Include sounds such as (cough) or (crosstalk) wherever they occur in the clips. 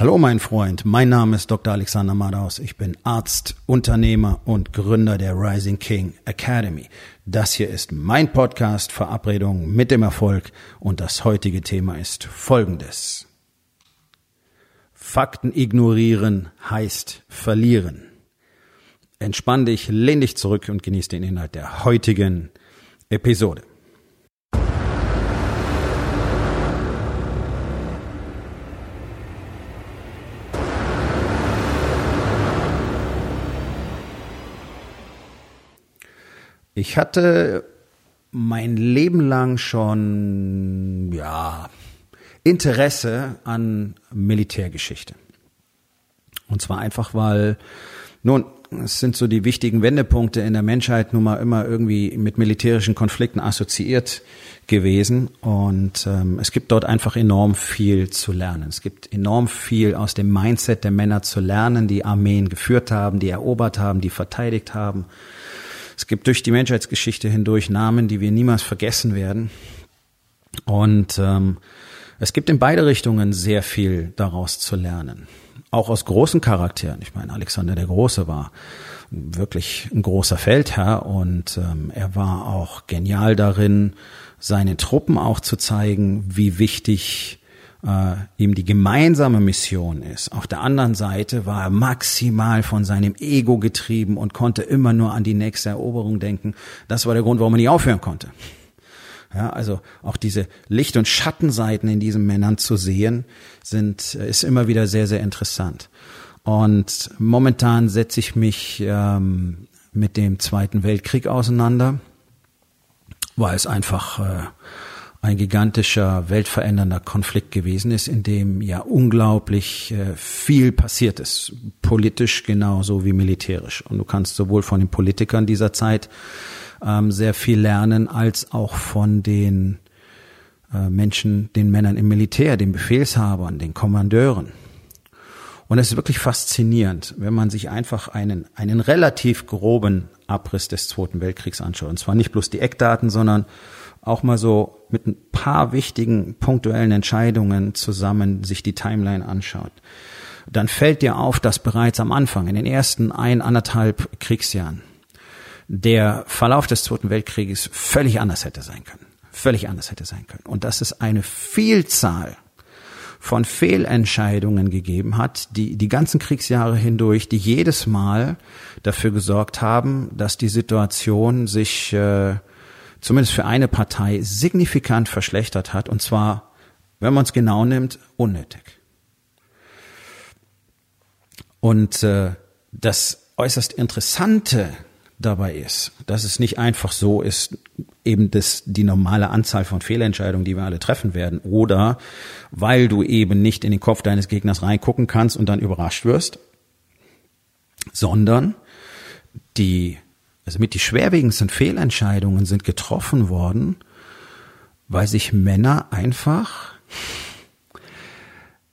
Hallo mein Freund, mein Name ist Dr. Alexander Madaus. Ich bin Arzt, Unternehmer und Gründer der Rising King Academy. Das hier ist mein Podcast Verabredung mit dem Erfolg und das heutige Thema ist folgendes. Fakten ignorieren heißt verlieren. Entspann dich, lehn dich zurück und genieß den Inhalt der heutigen Episode. Ich hatte mein Leben lang schon, ja, Interesse an Militärgeschichte. Und zwar einfach, weil, nun, es sind so die wichtigen Wendepunkte in der Menschheit nun mal immer irgendwie mit militärischen Konflikten assoziiert gewesen. Und ähm, es gibt dort einfach enorm viel zu lernen. Es gibt enorm viel aus dem Mindset der Männer zu lernen, die Armeen geführt haben, die erobert haben, die verteidigt haben es gibt durch die Menschheitsgeschichte hindurch Namen, die wir niemals vergessen werden. Und ähm, es gibt in beide Richtungen sehr viel daraus zu lernen. Auch aus großen Charakteren. Ich meine, Alexander der Große war wirklich ein großer Feldherr und ähm, er war auch genial darin, seinen Truppen auch zu zeigen, wie wichtig äh, ihm die gemeinsame Mission ist. Auf der anderen Seite war er maximal von seinem Ego getrieben und konnte immer nur an die nächste Eroberung denken. Das war der Grund, warum er nie aufhören konnte. Ja, also auch diese Licht- und Schattenseiten in diesen Männern zu sehen, sind, ist immer wieder sehr, sehr interessant. Und momentan setze ich mich ähm, mit dem Zweiten Weltkrieg auseinander, weil es einfach äh, ein gigantischer, weltverändernder Konflikt gewesen ist, in dem ja unglaublich äh, viel passiert ist, politisch genauso wie militärisch. Und du kannst sowohl von den Politikern dieser Zeit ähm, sehr viel lernen, als auch von den äh, Menschen, den Männern im Militär, den Befehlshabern, den Kommandeuren. Und es ist wirklich faszinierend, wenn man sich einfach einen, einen relativ groben Abriss des Zweiten Weltkriegs anschaut. Und zwar nicht bloß die Eckdaten, sondern auch mal so mit ein paar wichtigen punktuellen Entscheidungen zusammen sich die Timeline anschaut, dann fällt dir auf, dass bereits am Anfang, in den ersten ein, anderthalb Kriegsjahren, der Verlauf des Zweiten Weltkrieges völlig anders hätte sein können. Völlig anders hätte sein können. Und dass es eine Vielzahl von Fehlentscheidungen gegeben hat, die die ganzen Kriegsjahre hindurch, die jedes Mal dafür gesorgt haben, dass die Situation sich äh, zumindest für eine Partei, signifikant verschlechtert hat. Und zwar, wenn man es genau nimmt, unnötig. Und äh, das äußerst Interessante dabei ist, dass es nicht einfach so ist, eben das, die normale Anzahl von Fehlentscheidungen, die wir alle treffen werden, oder weil du eben nicht in den Kopf deines Gegners reingucken kannst und dann überrascht wirst, sondern die also mit die schwerwiegendsten Fehlentscheidungen sind getroffen worden, weil sich Männer einfach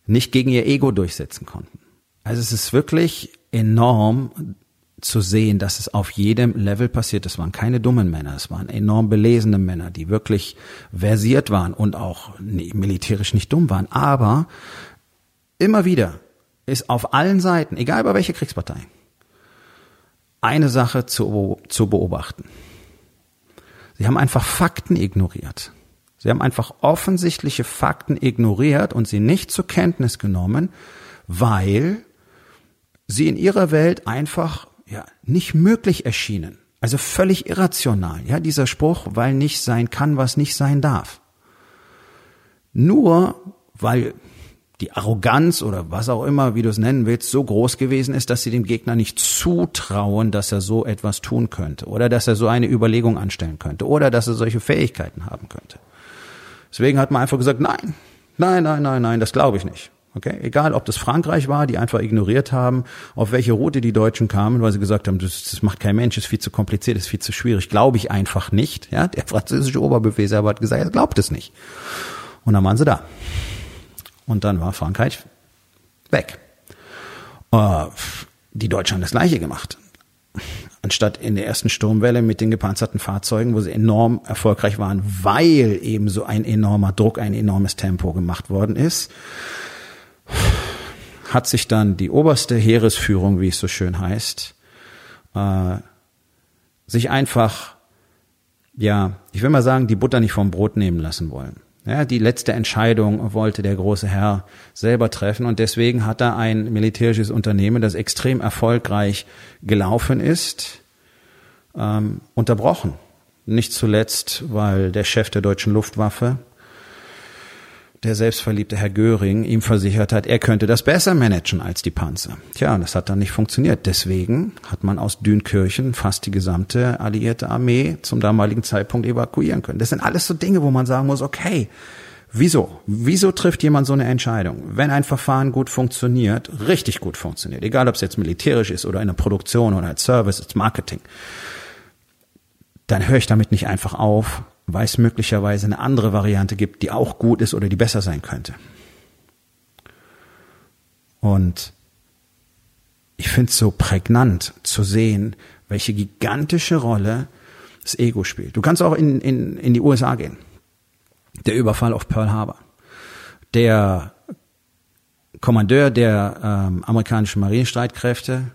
nicht gegen ihr Ego durchsetzen konnten. Also es ist wirklich enorm zu sehen, dass es auf jedem Level passiert. Es waren keine dummen Männer, es waren enorm belesene Männer, die wirklich versiert waren und auch militärisch nicht dumm waren. Aber immer wieder ist auf allen Seiten, egal bei welcher Kriegspartei, eine Sache zu, zu beobachten. Sie haben einfach Fakten ignoriert. Sie haben einfach offensichtliche Fakten ignoriert und sie nicht zur Kenntnis genommen, weil sie in ihrer Welt einfach ja, nicht möglich erschienen. Also völlig irrational. Ja, dieser Spruch, weil nicht sein kann, was nicht sein darf. Nur weil die Arroganz oder was auch immer, wie du es nennen willst, so groß gewesen ist, dass sie dem Gegner nicht zutrauen, dass er so etwas tun könnte oder dass er so eine Überlegung anstellen könnte oder dass er solche Fähigkeiten haben könnte. Deswegen hat man einfach gesagt, nein, nein, nein, nein, nein, das glaube ich nicht. Okay, egal, ob das Frankreich war, die einfach ignoriert haben, auf welche Route die Deutschen kamen, weil sie gesagt haben, das, das macht kein Mensch, ist viel zu kompliziert, ist viel zu schwierig, glaube ich einfach nicht. Ja, der französische Oberbefehlshaber hat gesagt, er glaubt es nicht. Und dann waren sie da. Und dann war Frankreich weg. Uh, die Deutschen haben das Gleiche gemacht. Anstatt in der ersten Sturmwelle mit den gepanzerten Fahrzeugen, wo sie enorm erfolgreich waren, weil eben so ein enormer Druck, ein enormes Tempo gemacht worden ist, hat sich dann die oberste Heeresführung, wie es so schön heißt, äh, sich einfach, ja, ich will mal sagen, die Butter nicht vom Brot nehmen lassen wollen. Ja, die letzte Entscheidung wollte der große Herr selber treffen und deswegen hat er ein militärisches Unternehmen, das extrem erfolgreich gelaufen ist, ähm, unterbrochen. Nicht zuletzt, weil der Chef der deutschen Luftwaffe der selbstverliebte Herr Göring ihm versichert hat, er könnte das besser managen als die Panzer. Tja, das hat dann nicht funktioniert. Deswegen hat man aus Dünkirchen fast die gesamte alliierte Armee zum damaligen Zeitpunkt evakuieren können. Das sind alles so Dinge, wo man sagen muss, okay, Wieso? Wieso trifft jemand so eine Entscheidung? Wenn ein Verfahren gut funktioniert, richtig gut funktioniert, egal ob es jetzt militärisch ist oder in der Produktion oder als Service, als Marketing, dann höre ich damit nicht einfach auf, weil es möglicherweise eine andere Variante gibt, die auch gut ist oder die besser sein könnte. Und ich finde es so prägnant zu sehen, welche gigantische Rolle das Ego spielt. Du kannst auch in, in, in die USA gehen. Der Überfall auf Pearl Harbor. Der Kommandeur der ähm, amerikanischen Marinestreitkräfte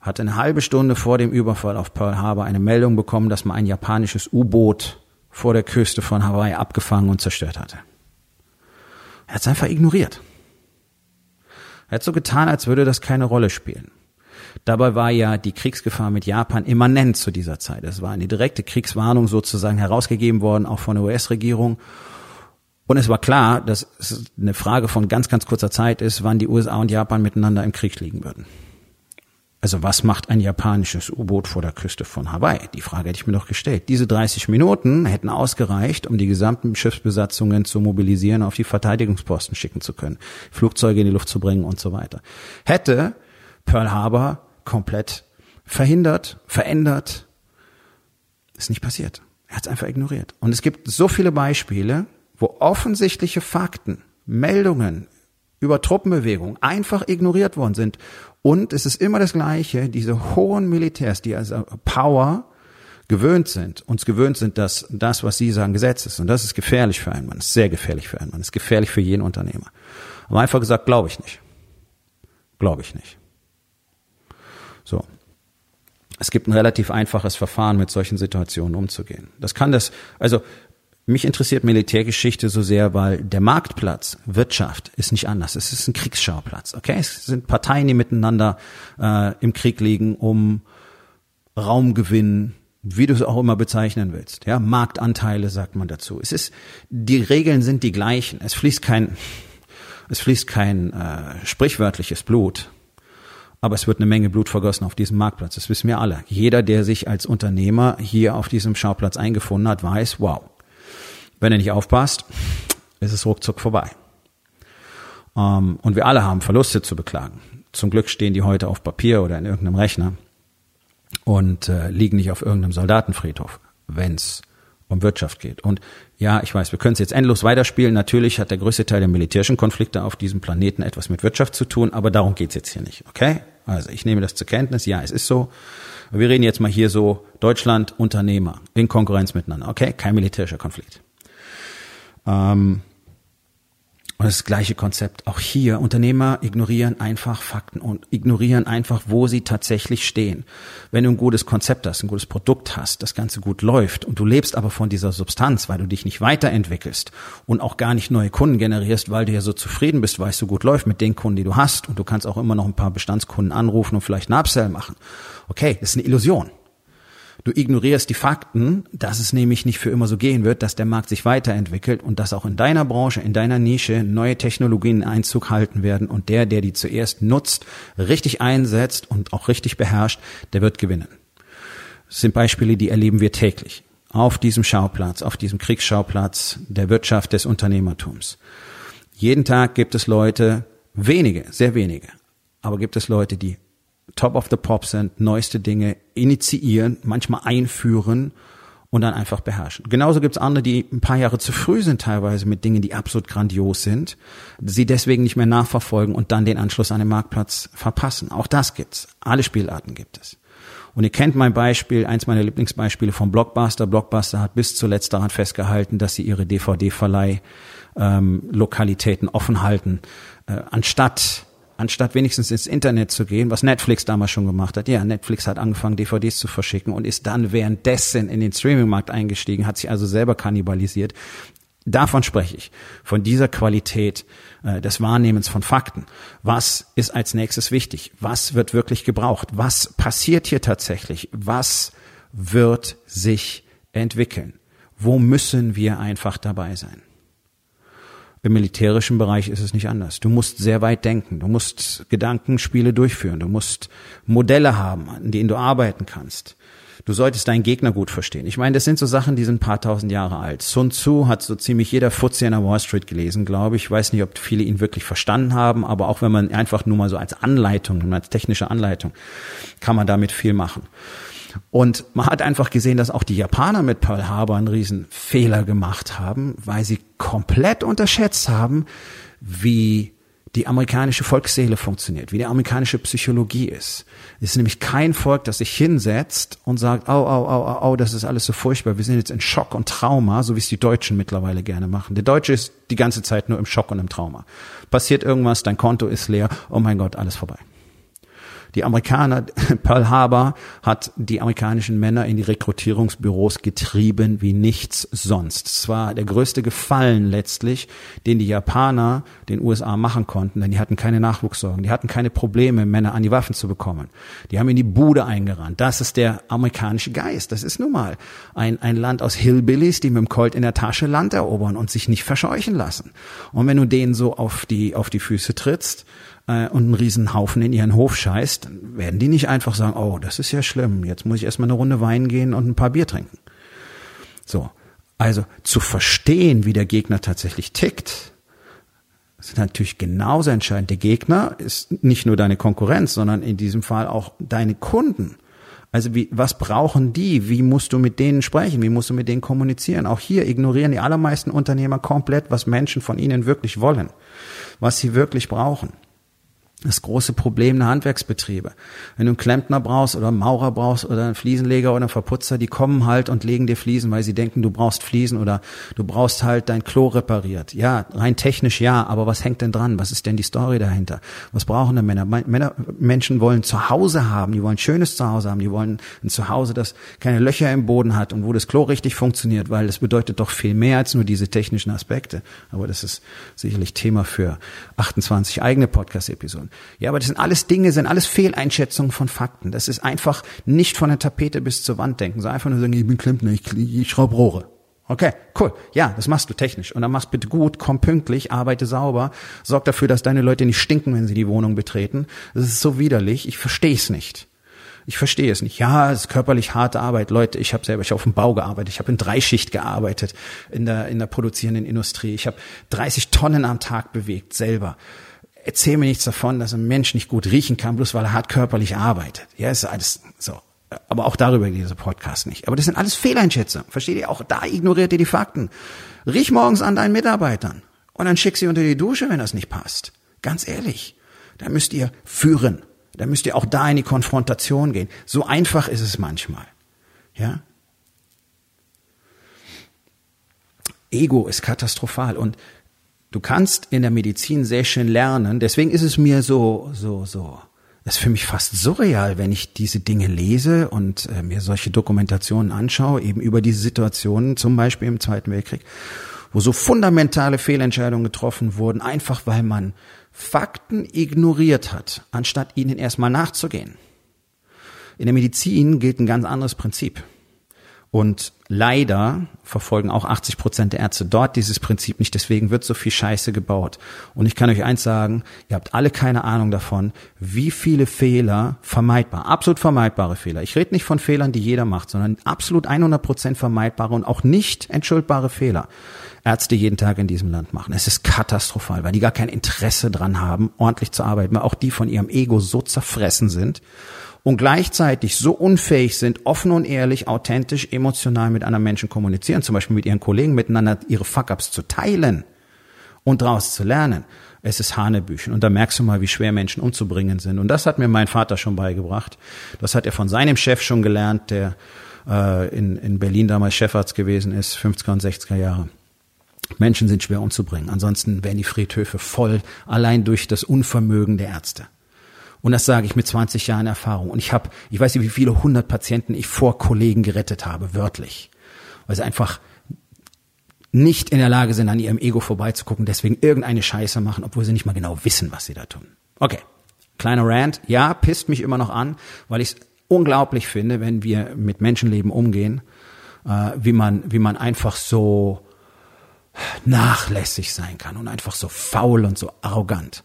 hat eine halbe Stunde vor dem Überfall auf Pearl Harbor eine Meldung bekommen, dass man ein japanisches U-Boot vor der Küste von Hawaii abgefangen und zerstört hatte. Er hat es einfach ignoriert. Er hat so getan, als würde das keine Rolle spielen. Dabei war ja die Kriegsgefahr mit Japan immanent zu dieser Zeit. Es war eine direkte Kriegswarnung sozusagen herausgegeben worden, auch von der US-Regierung. Und es war klar, dass es eine Frage von ganz, ganz kurzer Zeit ist, wann die USA und Japan miteinander im Krieg liegen würden. Also was macht ein japanisches U-Boot vor der Küste von Hawaii? Die Frage hätte ich mir doch gestellt. Diese 30 Minuten hätten ausgereicht, um die gesamten Schiffsbesatzungen zu mobilisieren, auf die Verteidigungsposten schicken zu können, Flugzeuge in die Luft zu bringen und so weiter. Hätte Pearl Harbor komplett verhindert, verändert, ist nicht passiert. Er hat es einfach ignoriert. Und es gibt so viele Beispiele, wo offensichtliche Fakten, Meldungen über Truppenbewegungen einfach ignoriert worden sind und es ist immer das Gleiche, diese hohen Militärs, die also Power gewöhnt sind, uns gewöhnt sind, dass das, was sie sagen, Gesetz ist. Und das ist gefährlich für einen Mann, ist sehr gefährlich für einen Mann, ist gefährlich für jeden Unternehmer. Aber einfach gesagt, glaube ich nicht. Glaube ich nicht. So. Es gibt ein relativ einfaches Verfahren, mit solchen Situationen umzugehen. Das kann das, also mich interessiert Militärgeschichte so sehr, weil der Marktplatz, Wirtschaft, ist nicht anders. Es ist ein Kriegsschauplatz. Okay, es sind Parteien, die miteinander äh, im Krieg liegen, um Raumgewinn, wie du es auch immer bezeichnen willst. Ja, Marktanteile sagt man dazu. Es ist, die Regeln sind die gleichen. Es fließt kein, es fließt kein äh, sprichwörtliches Blut, aber es wird eine Menge Blut vergossen auf diesem Marktplatz. Das wissen wir alle. Jeder, der sich als Unternehmer hier auf diesem Schauplatz eingefunden hat, weiß, wow, wenn er nicht aufpasst, ist es ruckzuck vorbei. Ähm, und wir alle haben Verluste zu beklagen. Zum Glück stehen die heute auf Papier oder in irgendeinem Rechner und äh, liegen nicht auf irgendeinem Soldatenfriedhof, wenn es um Wirtschaft geht. Und ja, ich weiß, wir können es jetzt endlos weiterspielen. Natürlich hat der größte Teil der militärischen Konflikte auf diesem Planeten etwas mit Wirtschaft zu tun, aber darum geht's jetzt hier nicht, okay? Also ich nehme das zur Kenntnis, ja, es ist so. Wir reden jetzt mal hier so Deutschland, Unternehmer in Konkurrenz miteinander, okay? Kein militärischer Konflikt. Ähm, und das gleiche Konzept. Auch hier, Unternehmer ignorieren einfach Fakten und ignorieren einfach, wo sie tatsächlich stehen. Wenn du ein gutes Konzept hast, ein gutes Produkt hast, das Ganze gut läuft und du lebst aber von dieser Substanz, weil du dich nicht weiterentwickelst und auch gar nicht neue Kunden generierst, weil du ja so zufrieden bist, weil es so gut läuft mit den Kunden, die du hast und du kannst auch immer noch ein paar Bestandskunden anrufen und vielleicht einen Upsell machen. Okay, das ist eine Illusion. Du ignorierst die Fakten, dass es nämlich nicht für immer so gehen wird, dass der Markt sich weiterentwickelt und dass auch in deiner Branche, in deiner Nische neue Technologien Einzug halten werden und der, der die zuerst nutzt, richtig einsetzt und auch richtig beherrscht, der wird gewinnen. Das sind Beispiele, die erleben wir täglich auf diesem Schauplatz, auf diesem Kriegsschauplatz der Wirtschaft des Unternehmertums. Jeden Tag gibt es Leute, wenige, sehr wenige, aber gibt es Leute, die top of the pop sind, neueste Dinge initiieren, manchmal einführen und dann einfach beherrschen. Genauso gibt's andere, die ein paar Jahre zu früh sind teilweise mit Dingen, die absolut grandios sind, sie deswegen nicht mehr nachverfolgen und dann den Anschluss an den Marktplatz verpassen. Auch das gibt's. Alle Spielarten gibt es. Und ihr kennt mein Beispiel, eins meiner Lieblingsbeispiele vom Blockbuster. Blockbuster hat bis zuletzt daran festgehalten, dass sie ihre DVD-Verleih ähm, Lokalitäten offen halten, äh, anstatt anstatt wenigstens ins Internet zu gehen, was Netflix damals schon gemacht hat. Ja, Netflix hat angefangen, DVDs zu verschicken und ist dann währenddessen in den Streamingmarkt eingestiegen, hat sich also selber kannibalisiert. Davon spreche ich, von dieser Qualität äh, des Wahrnehmens von Fakten. Was ist als nächstes wichtig? Was wird wirklich gebraucht? Was passiert hier tatsächlich? Was wird sich entwickeln? Wo müssen wir einfach dabei sein? Im militärischen Bereich ist es nicht anders. Du musst sehr weit denken. Du musst Gedankenspiele durchführen. Du musst Modelle haben, an denen du arbeiten kannst. Du solltest deinen Gegner gut verstehen. Ich meine, das sind so Sachen, die sind ein paar tausend Jahre alt. Sun Tzu hat so ziemlich jeder Fuzzi an der Wall Street gelesen, glaube ich. Ich weiß nicht, ob viele ihn wirklich verstanden haben, aber auch wenn man einfach nur mal so als Anleitung, als technische Anleitung, kann man damit viel machen. Und man hat einfach gesehen, dass auch die Japaner mit Pearl Harbor einen riesen Fehler gemacht haben, weil sie komplett unterschätzt haben, wie die amerikanische Volksseele funktioniert, wie die amerikanische Psychologie ist. Es ist nämlich kein Volk, das sich hinsetzt und sagt, au, au, au, au, au, das ist alles so furchtbar, wir sind jetzt in Schock und Trauma, so wie es die Deutschen mittlerweile gerne machen. Der Deutsche ist die ganze Zeit nur im Schock und im Trauma. Passiert irgendwas, dein Konto ist leer, oh mein Gott, alles vorbei. Die Amerikaner, (laughs) Pearl Harbor hat die amerikanischen Männer in die Rekrutierungsbüros getrieben wie nichts sonst. Es war der größte Gefallen letztlich, den die Japaner den USA machen konnten, denn die hatten keine Nachwuchssorgen, die hatten keine Probleme, Männer an die Waffen zu bekommen. Die haben in die Bude eingerannt. Das ist der amerikanische Geist. Das ist nun mal ein, ein Land aus Hillbillies, die mit dem Colt in der Tasche Land erobern und sich nicht verscheuchen lassen. Und wenn du denen so auf die, auf die Füße trittst, äh, und einen riesen Haufen in ihren Hof scheißt, werden die nicht einfach sagen, oh, das ist ja schlimm, jetzt muss ich erstmal eine Runde Wein gehen und ein paar Bier trinken. So. Also zu verstehen, wie der Gegner tatsächlich tickt, ist natürlich genauso entscheidend. Der Gegner ist nicht nur deine Konkurrenz, sondern in diesem Fall auch deine Kunden. Also wie, was brauchen die? Wie musst du mit denen sprechen? Wie musst du mit denen kommunizieren? Auch hier ignorieren die allermeisten Unternehmer komplett, was Menschen von ihnen wirklich wollen, was sie wirklich brauchen das große Problem der Handwerksbetriebe. Wenn du einen Klempner brauchst oder einen Maurer brauchst oder einen Fliesenleger oder einen Verputzer, die kommen halt und legen dir Fliesen, weil sie denken, du brauchst Fliesen oder du brauchst halt dein Klo repariert. Ja, rein technisch ja, aber was hängt denn dran? Was ist denn die Story dahinter? Was brauchen denn Männer? Männer Menschen wollen Zuhause haben, die wollen schönes Zuhause haben, die wollen ein Zuhause, das keine Löcher im Boden hat und wo das Klo richtig funktioniert, weil das bedeutet doch viel mehr als nur diese technischen Aspekte. Aber das ist sicherlich Thema für 28 eigene Podcast-Episoden. Ja, aber das sind alles Dinge, sind alles Fehleinschätzungen von Fakten. Das ist einfach nicht von der Tapete bis zur Wand denken, so einfach nur sagen, ich bin Klempner, ich, ich schraube Rohre. Okay, cool. Ja, das machst du technisch. Und dann machst bitte gut, komm pünktlich, arbeite sauber, sorg dafür, dass deine Leute nicht stinken, wenn sie die Wohnung betreten. Das ist so widerlich, ich verstehe es nicht. Ich verstehe es nicht. Ja, es ist körperlich harte Arbeit. Leute, ich habe selber, ich hab auf dem Bau gearbeitet, ich habe in Dreischicht gearbeitet, in der, in der produzierenden Industrie. Ich habe 30 Tonnen am Tag bewegt, selber erzähl mir nichts davon, dass ein Mensch nicht gut riechen kann, bloß weil er hart körperlich arbeitet. Ja, ist alles so. Aber auch darüber geht dieser Podcast nicht. Aber das sind alles Fehleinschätzungen. Versteht ihr? Auch da ignoriert ihr die Fakten. Riech morgens an deinen Mitarbeitern und dann schick sie unter die Dusche, wenn das nicht passt. Ganz ehrlich. Da müsst ihr führen. Da müsst ihr auch da in die Konfrontation gehen. So einfach ist es manchmal. Ja? Ego ist katastrophal und Du kannst in der Medizin sehr schön lernen. Deswegen ist es mir so, so, so. Das ist für mich fast surreal, wenn ich diese Dinge lese und äh, mir solche Dokumentationen anschaue, eben über diese Situationen, zum Beispiel im Zweiten Weltkrieg, wo so fundamentale Fehlentscheidungen getroffen wurden, einfach weil man Fakten ignoriert hat, anstatt ihnen erstmal nachzugehen. In der Medizin gilt ein ganz anderes Prinzip. Und leider verfolgen auch 80 Prozent der Ärzte dort dieses Prinzip nicht. Deswegen wird so viel Scheiße gebaut. Und ich kann euch eins sagen, ihr habt alle keine Ahnung davon, wie viele Fehler vermeidbar, absolut vermeidbare Fehler. Ich rede nicht von Fehlern, die jeder macht, sondern absolut 100 Prozent vermeidbare und auch nicht entschuldbare Fehler. Ärzte jeden Tag in diesem Land machen. Es ist katastrophal, weil die gar kein Interesse dran haben, ordentlich zu arbeiten, weil auch die von ihrem Ego so zerfressen sind und gleichzeitig so unfähig sind, offen und ehrlich, authentisch, emotional mit anderen Menschen kommunizieren, zum Beispiel mit ihren Kollegen miteinander ihre Fuck-ups zu teilen und daraus zu lernen. Es ist Hanebüchen. Und da merkst du mal, wie schwer Menschen umzubringen sind. Und das hat mir mein Vater schon beigebracht. Das hat er von seinem Chef schon gelernt, der äh, in, in Berlin damals Chefarzt gewesen ist, 50er und 60er Jahre. Menschen sind schwer umzubringen. Ansonsten wären die Friedhöfe voll, allein durch das Unvermögen der Ärzte. Und das sage ich mit 20 Jahren Erfahrung. Und ich habe, ich weiß nicht, wie viele hundert Patienten ich vor Kollegen gerettet habe, wörtlich. Weil sie einfach nicht in der Lage sind, an ihrem Ego vorbeizugucken, deswegen irgendeine Scheiße machen, obwohl sie nicht mal genau wissen, was sie da tun. Okay, kleiner Rant. Ja, pisst mich immer noch an, weil ich es unglaublich finde, wenn wir mit Menschenleben umgehen, äh, wie man, wie man einfach so nachlässig sein kann und einfach so faul und so arrogant.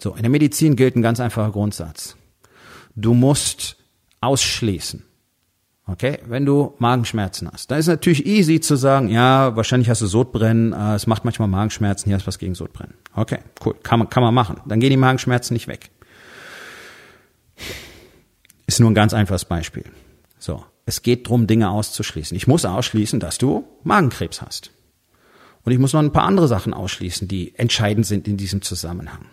So, in der Medizin gilt ein ganz einfacher Grundsatz. Du musst ausschließen. Okay, wenn du Magenschmerzen hast, dann ist natürlich easy zu sagen, ja, wahrscheinlich hast du Sodbrennen, äh, es macht manchmal Magenschmerzen, hier hast was gegen Sodbrennen. Okay, cool, kann man, kann man machen. Dann gehen die Magenschmerzen nicht weg. Ist nur ein ganz einfaches Beispiel. So, es geht drum, Dinge auszuschließen. Ich muss ausschließen, dass du Magenkrebs hast. Und ich muss noch ein paar andere Sachen ausschließen, die entscheidend sind in diesem Zusammenhang.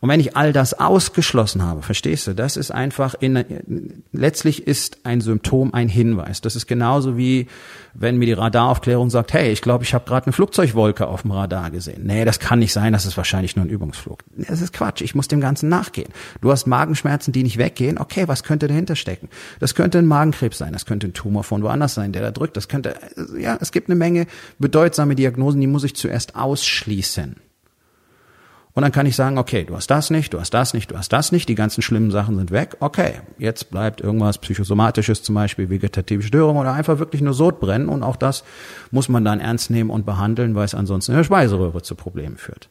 Und wenn ich all das ausgeschlossen habe, verstehst du, das ist einfach in, letztlich ist ein Symptom ein Hinweis. Das ist genauso wie, wenn mir die Radaraufklärung sagt, hey, ich glaube, ich habe gerade eine Flugzeugwolke auf dem Radar gesehen. Nee, das kann nicht sein, das ist wahrscheinlich nur ein Übungsflug. Das ist Quatsch, ich muss dem Ganzen nachgehen. Du hast Magenschmerzen, die nicht weggehen. Okay, was könnte dahinter stecken? Das könnte ein Magenkrebs sein, das könnte ein Tumor von woanders sein, der da drückt. Das könnte, ja, es gibt eine Menge bedeutsame Diagnosen, die muss ich zuerst ausschließen. Und dann kann ich sagen, okay, du hast das nicht, du hast das nicht, du hast das nicht, die ganzen schlimmen Sachen sind weg. Okay, jetzt bleibt irgendwas psychosomatisches, zum Beispiel vegetative Störung oder einfach wirklich nur Sodbrennen. Und auch das muss man dann ernst nehmen und behandeln, weil es ansonsten in der Speiseröhre zu Problemen führt.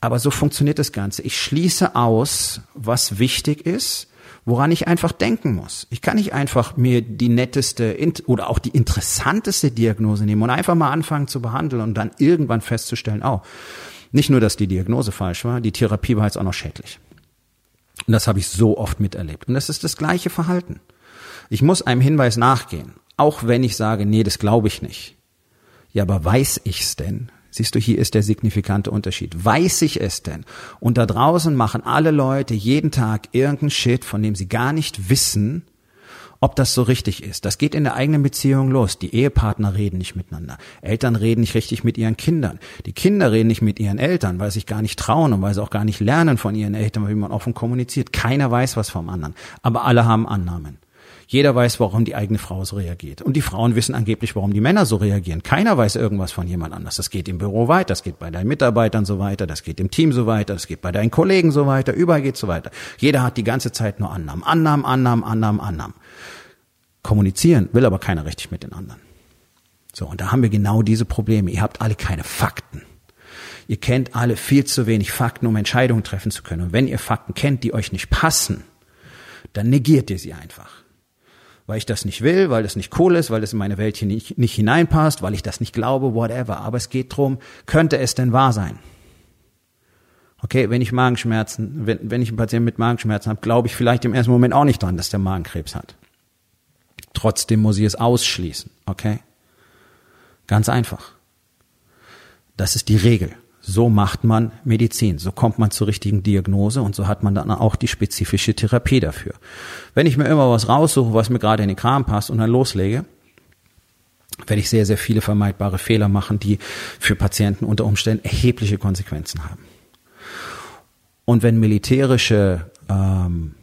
Aber so funktioniert das Ganze. Ich schließe aus, was wichtig ist, woran ich einfach denken muss. Ich kann nicht einfach mir die netteste oder auch die interessanteste Diagnose nehmen und einfach mal anfangen zu behandeln und dann irgendwann festzustellen, oh, nicht nur, dass die Diagnose falsch war, die Therapie war jetzt auch noch schädlich. Und das habe ich so oft miterlebt. Und das ist das gleiche Verhalten. Ich muss einem Hinweis nachgehen, auch wenn ich sage, nee, das glaube ich nicht. Ja, aber weiß ich's denn? Siehst du, hier ist der signifikante Unterschied. Weiß ich es denn? Und da draußen machen alle Leute jeden Tag irgendeinen Shit, von dem sie gar nicht wissen, ob das so richtig ist. Das geht in der eigenen Beziehung los. Die Ehepartner reden nicht miteinander. Eltern reden nicht richtig mit ihren Kindern. Die Kinder reden nicht mit ihren Eltern, weil sie sich gar nicht trauen und weil sie auch gar nicht lernen von ihren Eltern, wie man offen kommuniziert. Keiner weiß was vom anderen. Aber alle haben Annahmen. Jeder weiß, warum die eigene Frau so reagiert. Und die Frauen wissen angeblich, warum die Männer so reagieren. Keiner weiß irgendwas von jemand anders. Das geht im Büro weiter, das geht bei deinen Mitarbeitern so weiter, das geht im Team so weiter, das geht bei deinen Kollegen so weiter, überall geht so weiter. Jeder hat die ganze Zeit nur Annahmen. Annahmen, Annahmen, Annahmen, Annahmen kommunizieren, will aber keiner richtig mit den anderen. So, und da haben wir genau diese Probleme. Ihr habt alle keine Fakten. Ihr kennt alle viel zu wenig Fakten, um Entscheidungen treffen zu können. Und wenn ihr Fakten kennt, die euch nicht passen, dann negiert ihr sie einfach. Weil ich das nicht will, weil das nicht cool ist, weil das in meine Welt hier nicht, nicht hineinpasst, weil ich das nicht glaube, whatever. Aber es geht drum, könnte es denn wahr sein? Okay, wenn ich Magenschmerzen, wenn, wenn ich einen Patienten mit Magenschmerzen habe, glaube ich vielleicht im ersten Moment auch nicht dran, dass der Magenkrebs hat. Trotzdem muss ich es ausschließen. Okay? Ganz einfach. Das ist die Regel. So macht man Medizin. So kommt man zur richtigen Diagnose und so hat man dann auch die spezifische Therapie dafür. Wenn ich mir immer was raussuche, was mir gerade in den Kram passt und dann loslege, werde ich sehr, sehr viele vermeidbare Fehler machen, die für Patienten unter Umständen erhebliche Konsequenzen haben. Und wenn militärische ähm,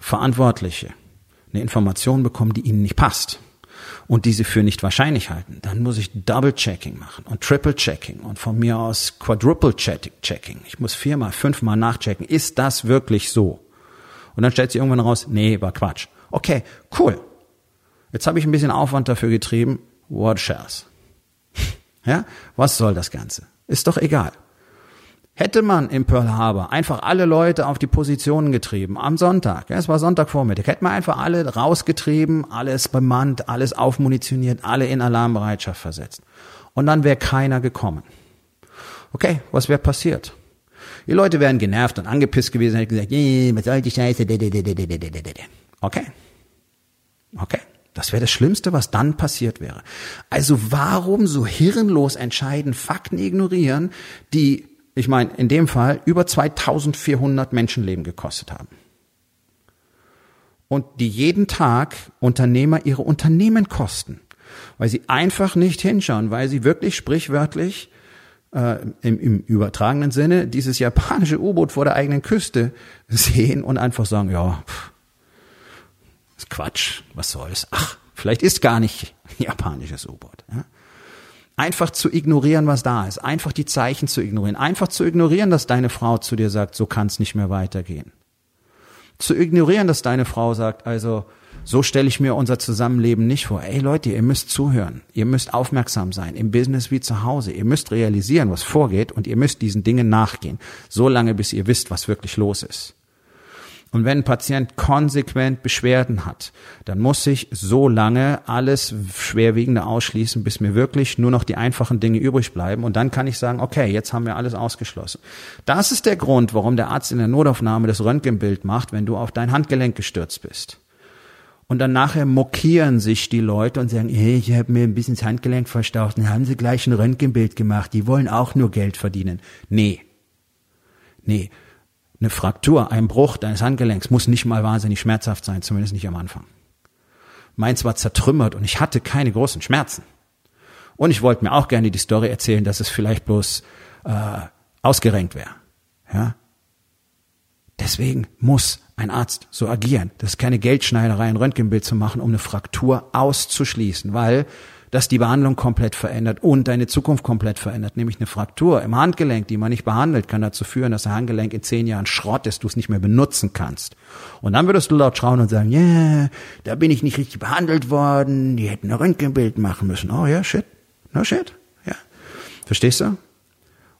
Verantwortliche eine Information bekommen, die ihnen nicht passt und diese für nicht wahrscheinlich halten, dann muss ich Double-Checking machen und Triple-Checking und von mir aus Quadruple-Checking. Ich muss viermal, fünfmal nachchecken. Ist das wirklich so? Und dann stellt sich irgendwann raus, nee, war Quatsch. Okay, cool. Jetzt habe ich ein bisschen Aufwand dafür getrieben. What shares? (laughs) Ja, was soll das Ganze? Ist doch egal. Hätte man im Pearl Harbor einfach alle Leute auf die Positionen getrieben, am Sonntag, ja, es war Sonntagvormittag, hätte man einfach alle rausgetrieben, alles bemannt, alles aufmunitioniert, alle in Alarmbereitschaft versetzt. Und dann wäre keiner gekommen. Okay, was wäre passiert? Die Leute wären genervt und angepisst gewesen, hätten gesagt, was soll die Scheiße, okay. Okay. Das wäre das Schlimmste, was dann passiert wäre. Also warum so hirnlos entscheiden, Fakten ignorieren, die ich meine, in dem Fall über 2400 Menschenleben gekostet haben. Und die jeden Tag Unternehmer ihre Unternehmen kosten. weil sie einfach nicht hinschauen, weil sie wirklich sprichwörtlich äh, im, im übertragenen Sinne dieses japanische U-Boot vor der eigenen Küste (laughs) sehen und einfach sagen, ja, pff, ist Quatsch, was soll's? Ach, vielleicht ist gar nicht japanisches U-Boot. Ja? Einfach zu ignorieren, was da ist, einfach die Zeichen zu ignorieren, einfach zu ignorieren, dass deine Frau zu dir sagt, so kann es nicht mehr weitergehen. Zu ignorieren, dass deine Frau sagt, also so stelle ich mir unser Zusammenleben nicht vor. Ey Leute, ihr müsst zuhören, ihr müsst aufmerksam sein, im Business wie zu Hause, ihr müsst realisieren, was vorgeht und ihr müsst diesen Dingen nachgehen, so lange bis ihr wisst, was wirklich los ist. Und wenn ein Patient konsequent Beschwerden hat, dann muss ich so lange alles Schwerwiegende ausschließen, bis mir wirklich nur noch die einfachen Dinge übrig bleiben. Und dann kann ich sagen, okay, jetzt haben wir alles ausgeschlossen. Das ist der Grund, warum der Arzt in der Notaufnahme das Röntgenbild macht, wenn du auf dein Handgelenk gestürzt bist. Und dann nachher mokieren sich die Leute und sagen, hey, ich habe mir ein bisschen das Handgelenk verstaucht. Dann haben sie gleich ein Röntgenbild gemacht. Die wollen auch nur Geld verdienen. Nee. Nee. Eine Fraktur, ein Bruch deines Handgelenks muss nicht mal wahnsinnig schmerzhaft sein, zumindest nicht am Anfang. Meins war zertrümmert und ich hatte keine großen Schmerzen. Und ich wollte mir auch gerne die Story erzählen, dass es vielleicht bloß äh, ausgerenkt wäre. Ja? Deswegen muss ein Arzt so agieren. Das ist keine Geldschneiderei, ein Röntgenbild zu machen, um eine Fraktur auszuschließen, weil das die Behandlung komplett verändert und deine Zukunft komplett verändert. Nämlich eine Fraktur im Handgelenk, die man nicht behandelt, kann dazu führen, dass der Handgelenk in zehn Jahren Schrott ist, du es nicht mehr benutzen kannst. Und dann würdest du laut schauen und sagen, ja, yeah, da bin ich nicht richtig behandelt worden, die hätten ein Röntgenbild machen müssen. Oh ja, shit, no shit, ja. Verstehst du?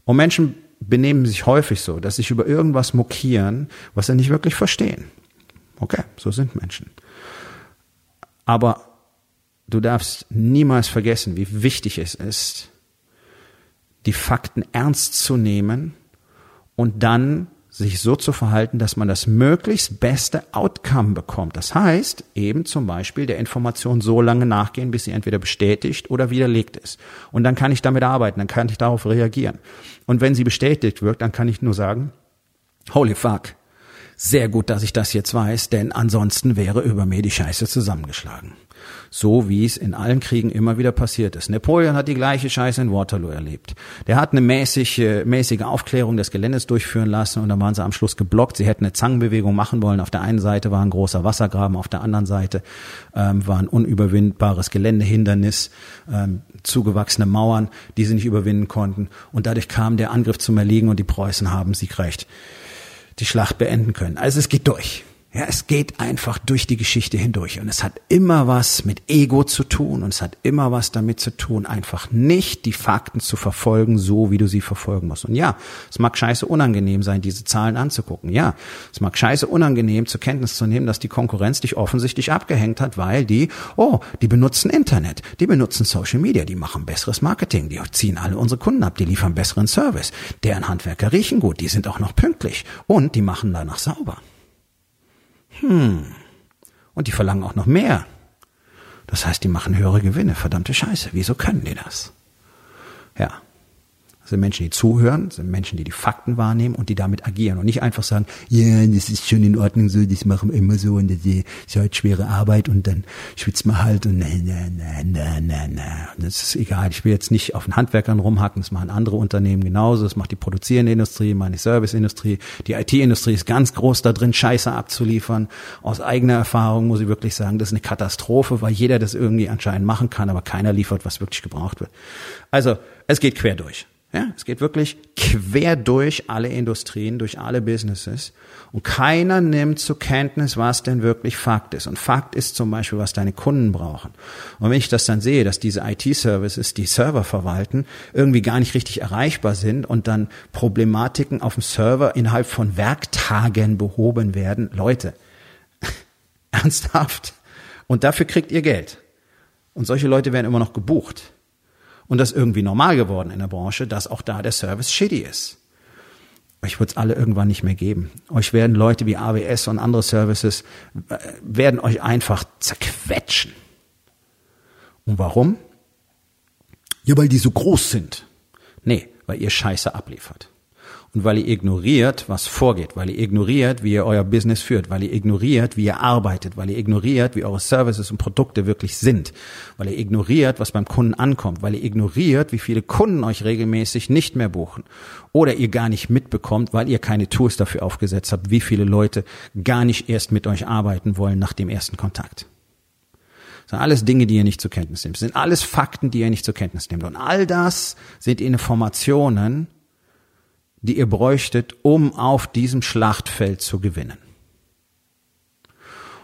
Und Menschen benehmen sich häufig so, dass sich über irgendwas mokieren, was sie nicht wirklich verstehen. Okay, so sind Menschen. Aber du darfst niemals vergessen, wie wichtig es ist, die Fakten ernst zu nehmen und dann sich so zu verhalten, dass man das möglichst beste Outcome bekommt. Das heißt, eben zum Beispiel der Information so lange nachgehen, bis sie entweder bestätigt oder widerlegt ist. Und dann kann ich damit arbeiten, dann kann ich darauf reagieren. Und wenn sie bestätigt wird, dann kann ich nur sagen, holy fuck, sehr gut, dass ich das jetzt weiß, denn ansonsten wäre über mir die Scheiße zusammengeschlagen so wie es in allen Kriegen immer wieder passiert ist. Napoleon hat die gleiche Scheiße in Waterloo erlebt. Der hat eine mäßige, mäßige Aufklärung des Geländes durchführen lassen und dann waren sie am Schluss geblockt. Sie hätten eine Zangenbewegung machen wollen. Auf der einen Seite war ein großer Wassergraben, auf der anderen Seite ähm, war ein unüberwindbares Geländehindernis, ähm, zugewachsene Mauern, die sie nicht überwinden konnten. Und dadurch kam der Angriff zum Erliegen und die Preußen haben siegrecht die Schlacht beenden können. Also es geht durch. Ja, es geht einfach durch die Geschichte hindurch und es hat immer was mit Ego zu tun und es hat immer was damit zu tun, einfach nicht die Fakten zu verfolgen, so wie du sie verfolgen musst. Und ja, es mag scheiße unangenehm sein, diese Zahlen anzugucken. Ja, es mag scheiße unangenehm zur Kenntnis zu nehmen, dass die Konkurrenz dich offensichtlich abgehängt hat, weil die, oh, die benutzen Internet, die benutzen Social Media, die machen besseres Marketing, die ziehen alle unsere Kunden ab, die liefern besseren Service, deren Handwerker riechen gut, die sind auch noch pünktlich und die machen danach sauber. Hm. Und die verlangen auch noch mehr. Das heißt, die machen höhere Gewinne. Verdammte Scheiße. Wieso können die das? Ja. Das sind Menschen, die zuhören, sind Menschen, die die Fakten wahrnehmen und die damit agieren und nicht einfach sagen, ja, yeah, das ist schon in Ordnung so, das machen wir immer so und das ist halt schwere Arbeit und dann schwitzt man halt und na, na, na, na, na, na. Das ist egal. Ich will jetzt nicht auf den Handwerkern rumhacken, das machen andere Unternehmen genauso, das macht die produzierende Industrie, meine Serviceindustrie, die IT-Industrie ist ganz groß da drin, Scheiße abzuliefern. Aus eigener Erfahrung muss ich wirklich sagen, das ist eine Katastrophe, weil jeder das irgendwie anscheinend machen kann, aber keiner liefert, was wirklich gebraucht wird. Also, es geht quer durch. Ja, es geht wirklich quer durch alle Industrien, durch alle Businesses. Und keiner nimmt zur Kenntnis, was denn wirklich Fakt ist. Und Fakt ist zum Beispiel, was deine Kunden brauchen. Und wenn ich das dann sehe, dass diese IT-Services, die Server verwalten, irgendwie gar nicht richtig erreichbar sind und dann Problematiken auf dem Server innerhalb von Werktagen behoben werden, Leute, (laughs) ernsthaft. Und dafür kriegt ihr Geld. Und solche Leute werden immer noch gebucht und das irgendwie normal geworden in der Branche, dass auch da der Service shitty ist. Euch wird es alle irgendwann nicht mehr geben. Euch werden Leute wie AWS und andere Services, äh, werden euch einfach zerquetschen. Und warum? Ja, weil die so groß sind. Nee, weil ihr Scheiße abliefert. Und weil ihr ignoriert, was vorgeht, weil ihr ignoriert, wie ihr euer Business führt, weil ihr ignoriert, wie ihr arbeitet, weil ihr ignoriert, wie eure Services und Produkte wirklich sind, weil ihr ignoriert, was beim Kunden ankommt, weil ihr ignoriert, wie viele Kunden euch regelmäßig nicht mehr buchen oder ihr gar nicht mitbekommt, weil ihr keine Tools dafür aufgesetzt habt, wie viele Leute gar nicht erst mit euch arbeiten wollen nach dem ersten Kontakt. Das sind alles Dinge, die ihr nicht zur Kenntnis nehmt. Das sind alles Fakten, die ihr nicht zur Kenntnis nehmt. Und all das sind Informationen, die ihr bräuchtet, um auf diesem Schlachtfeld zu gewinnen.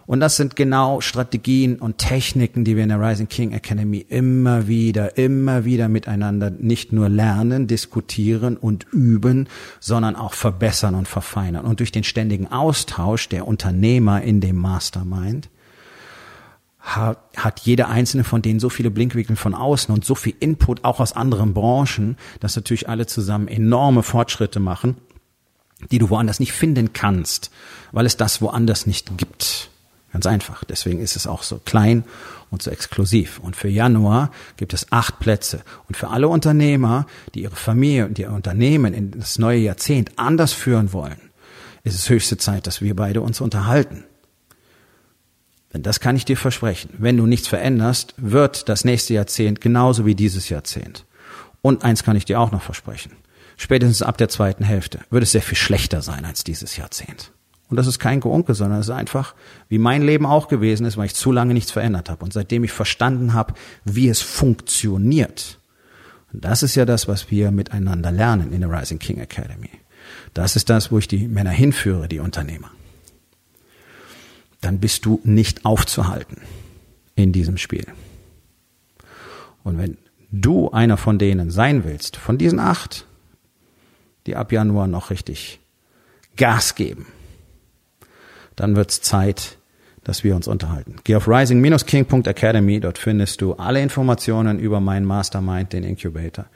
Und das sind genau Strategien und Techniken, die wir in der Rising King Academy immer wieder, immer wieder miteinander nicht nur lernen, diskutieren und üben, sondern auch verbessern und verfeinern. Und durch den ständigen Austausch der Unternehmer in dem Mastermind hat jeder einzelne von denen so viele Blinkwinkel von außen und so viel Input auch aus anderen Branchen, dass natürlich alle zusammen enorme Fortschritte machen, die du woanders nicht finden kannst, weil es das woanders nicht gibt. Ganz einfach. Deswegen ist es auch so klein und so exklusiv. Und für Januar gibt es acht Plätze. Und für alle Unternehmer, die ihre Familie und ihr Unternehmen in das neue Jahrzehnt anders führen wollen, ist es höchste Zeit, dass wir beide uns unterhalten. Denn das kann ich dir versprechen. Wenn du nichts veränderst, wird das nächste Jahrzehnt genauso wie dieses Jahrzehnt. Und eins kann ich dir auch noch versprechen. Spätestens ab der zweiten Hälfte wird es sehr viel schlechter sein als dieses Jahrzehnt. Und das ist kein Geunke, sondern es ist einfach, wie mein Leben auch gewesen ist, weil ich zu lange nichts verändert habe. Und seitdem ich verstanden habe, wie es funktioniert, und das ist ja das, was wir miteinander lernen in der Rising King Academy. Das ist das, wo ich die Männer hinführe, die Unternehmer dann bist du nicht aufzuhalten in diesem Spiel. Und wenn du einer von denen sein willst, von diesen acht, die ab Januar noch richtig Gas geben, dann wird's Zeit, dass wir uns unterhalten. Geh auf rising-king.academy, dort findest du alle Informationen über meinen Mastermind, den Incubator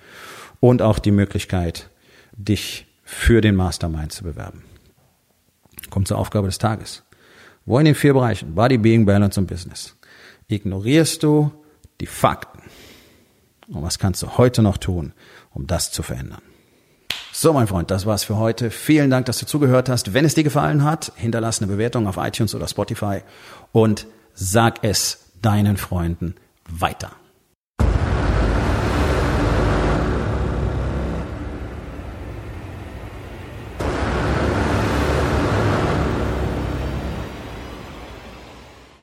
und auch die Möglichkeit, dich für den Mastermind zu bewerben. Kommt zur Aufgabe des Tages. Wo in den vier Bereichen, Body, Being, Balance und Business, ignorierst du die Fakten? Und was kannst du heute noch tun, um das zu verändern? So, mein Freund, das war's für heute. Vielen Dank, dass du zugehört hast. Wenn es dir gefallen hat, hinterlass eine Bewertung auf iTunes oder Spotify und sag es deinen Freunden weiter.